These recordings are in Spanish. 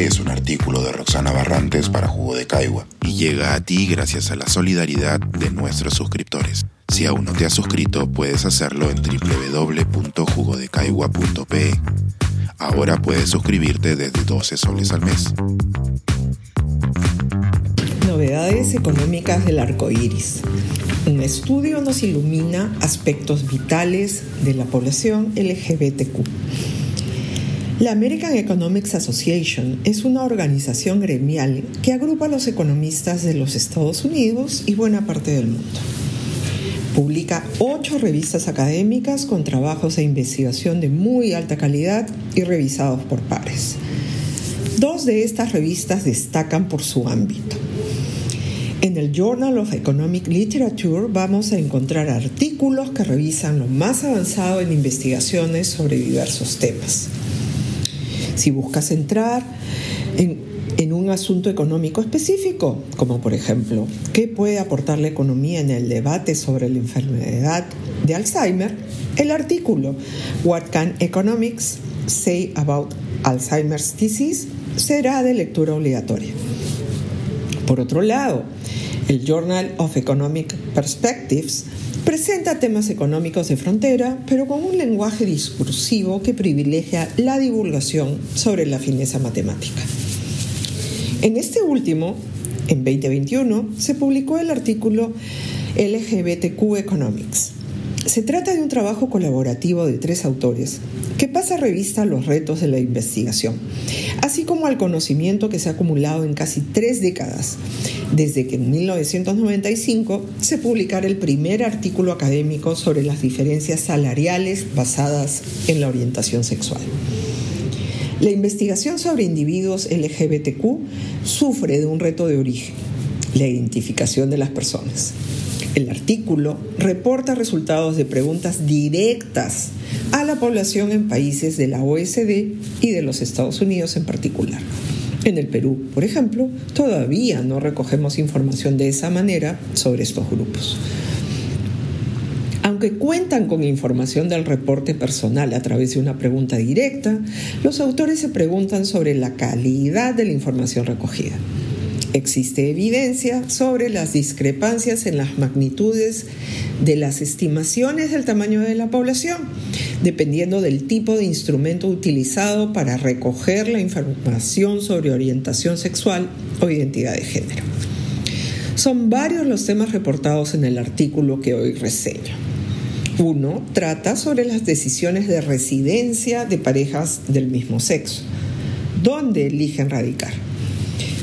Es un artículo de Roxana Barrantes para Jugo de Caigua y llega a ti gracias a la solidaridad de nuestros suscriptores. Si aún no te has suscrito, puedes hacerlo en www.jugodecaigua.pe. Ahora puedes suscribirte desde 12 soles al mes. Novedades económicas del arco iris. Un estudio nos ilumina aspectos vitales de la población LGBTQ. La American Economics Association es una organización gremial que agrupa a los economistas de los Estados Unidos y buena parte del mundo. Publica ocho revistas académicas con trabajos de investigación de muy alta calidad y revisados por pares. Dos de estas revistas destacan por su ámbito. En el Journal of Economic Literature vamos a encontrar artículos que revisan lo más avanzado en investigaciones sobre diversos temas. Si buscas entrar en, un asunto económico específico, como por ejemplo, ¿qué puede aportar la economía en el debate sobre la enfermedad de Alzheimer? El artículo What Can Economics Say About Alzheimer's Disease será de lectura obligatoria. Por otro lado, el Journal of Economic Perspectives Presenta temas económicos de frontera, pero con un lenguaje discursivo que privilegia la divulgación sobre la fineza matemática. En este último, en 2021, se publicó el artículo LGBTQ Economics. Se trata de un trabajo colaborativo de tres autores que pasa revista a los retos de la investigación, así como al conocimiento que se ha acumulado en casi tres décadas desde que en 1995 se publicara el primer artículo académico sobre las diferencias salariales basadas en la orientación sexual. La investigación sobre individuos LGBTQ sufre de un reto de origen, la identificación de las personas. El artículo reporta resultados de preguntas directas a la población en países de la OSD y de los Estados Unidos en particular. En el Perú, por ejemplo, todavía no recogemos información de esa manera sobre estos grupos. Aunque cuentan con información del reporte personal a través de una pregunta directa, los autores se preguntan sobre la calidad de la información recogida. Existe evidencia sobre las discrepancias en las magnitudes de las estimaciones del tamaño de la población, dependiendo del tipo de instrumento utilizado para recoger la información sobre orientación sexual o identidad de género. Son varios los temas reportados en el artículo que hoy reseño. Uno trata sobre las decisiones de residencia de parejas del mismo sexo. ¿Dónde eligen radicar?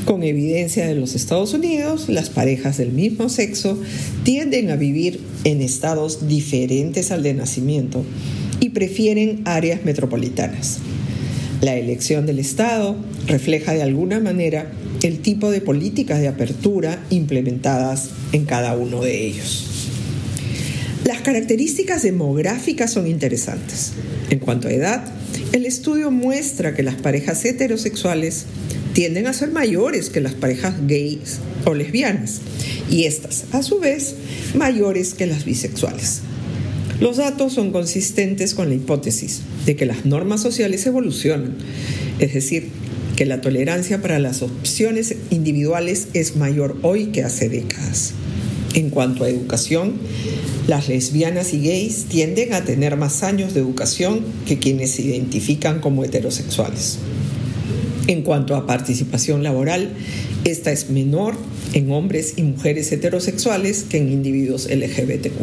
Con evidencia de los Estados Unidos, las parejas del mismo sexo tienden a vivir en estados diferentes al de nacimiento y prefieren áreas metropolitanas. La elección del Estado refleja de alguna manera el tipo de políticas de apertura implementadas en cada uno de ellos. Las características demográficas son interesantes. En cuanto a edad, el estudio muestra que las parejas heterosexuales tienden a ser mayores que las parejas gays o lesbianas y estas, a su vez, mayores que las bisexuales. Los datos son consistentes con la hipótesis de que las normas sociales evolucionan, es decir, que la tolerancia para las opciones individuales es mayor hoy que hace décadas. En cuanto a educación, las lesbianas y gays tienden a tener más años de educación que quienes se identifican como heterosexuales. En cuanto a participación laboral, esta es menor en hombres y mujeres heterosexuales que en individuos LGBTQ.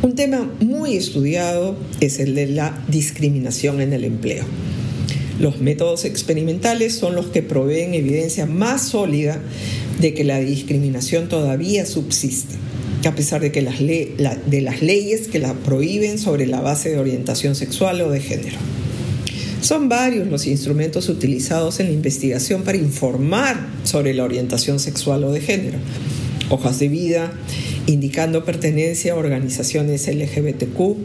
Un tema muy estudiado es el de la discriminación en el empleo. Los métodos experimentales son los que proveen evidencia más sólida de que la discriminación todavía subsiste, a pesar de, que las, de las leyes que la prohíben sobre la base de orientación sexual o de género. Son varios los instrumentos utilizados en la investigación para informar sobre la orientación sexual o de género. Hojas de vida, indicando pertenencia a organizaciones LGBTQ,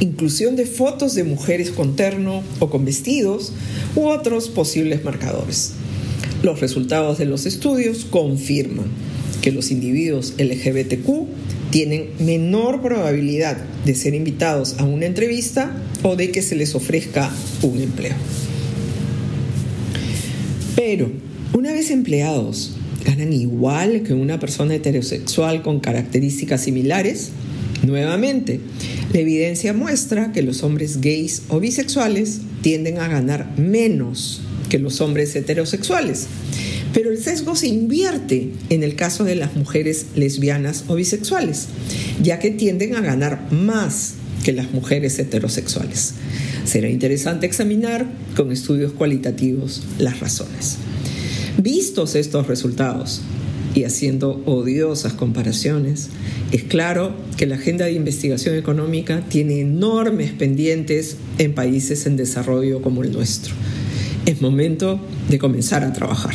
inclusión de fotos de mujeres con terno o con vestidos u otros posibles marcadores. Los resultados de los estudios confirman que los individuos LGBTQ tienen menor probabilidad de ser invitados a una entrevista o de que se les ofrezca un empleo. Pero, una vez empleados, ¿ganan igual que una persona heterosexual con características similares? Nuevamente, la evidencia muestra que los hombres gays o bisexuales tienden a ganar menos que los hombres heterosexuales. Pero el sesgo se invierte en el caso de las mujeres lesbianas o bisexuales, ya que tienden a ganar más que las mujeres heterosexuales. Será interesante examinar con estudios cualitativos las razones. Vistos estos resultados y haciendo odiosas comparaciones, es claro que la agenda de investigación económica tiene enormes pendientes en países en desarrollo como el nuestro. Es momento de comenzar a trabajar.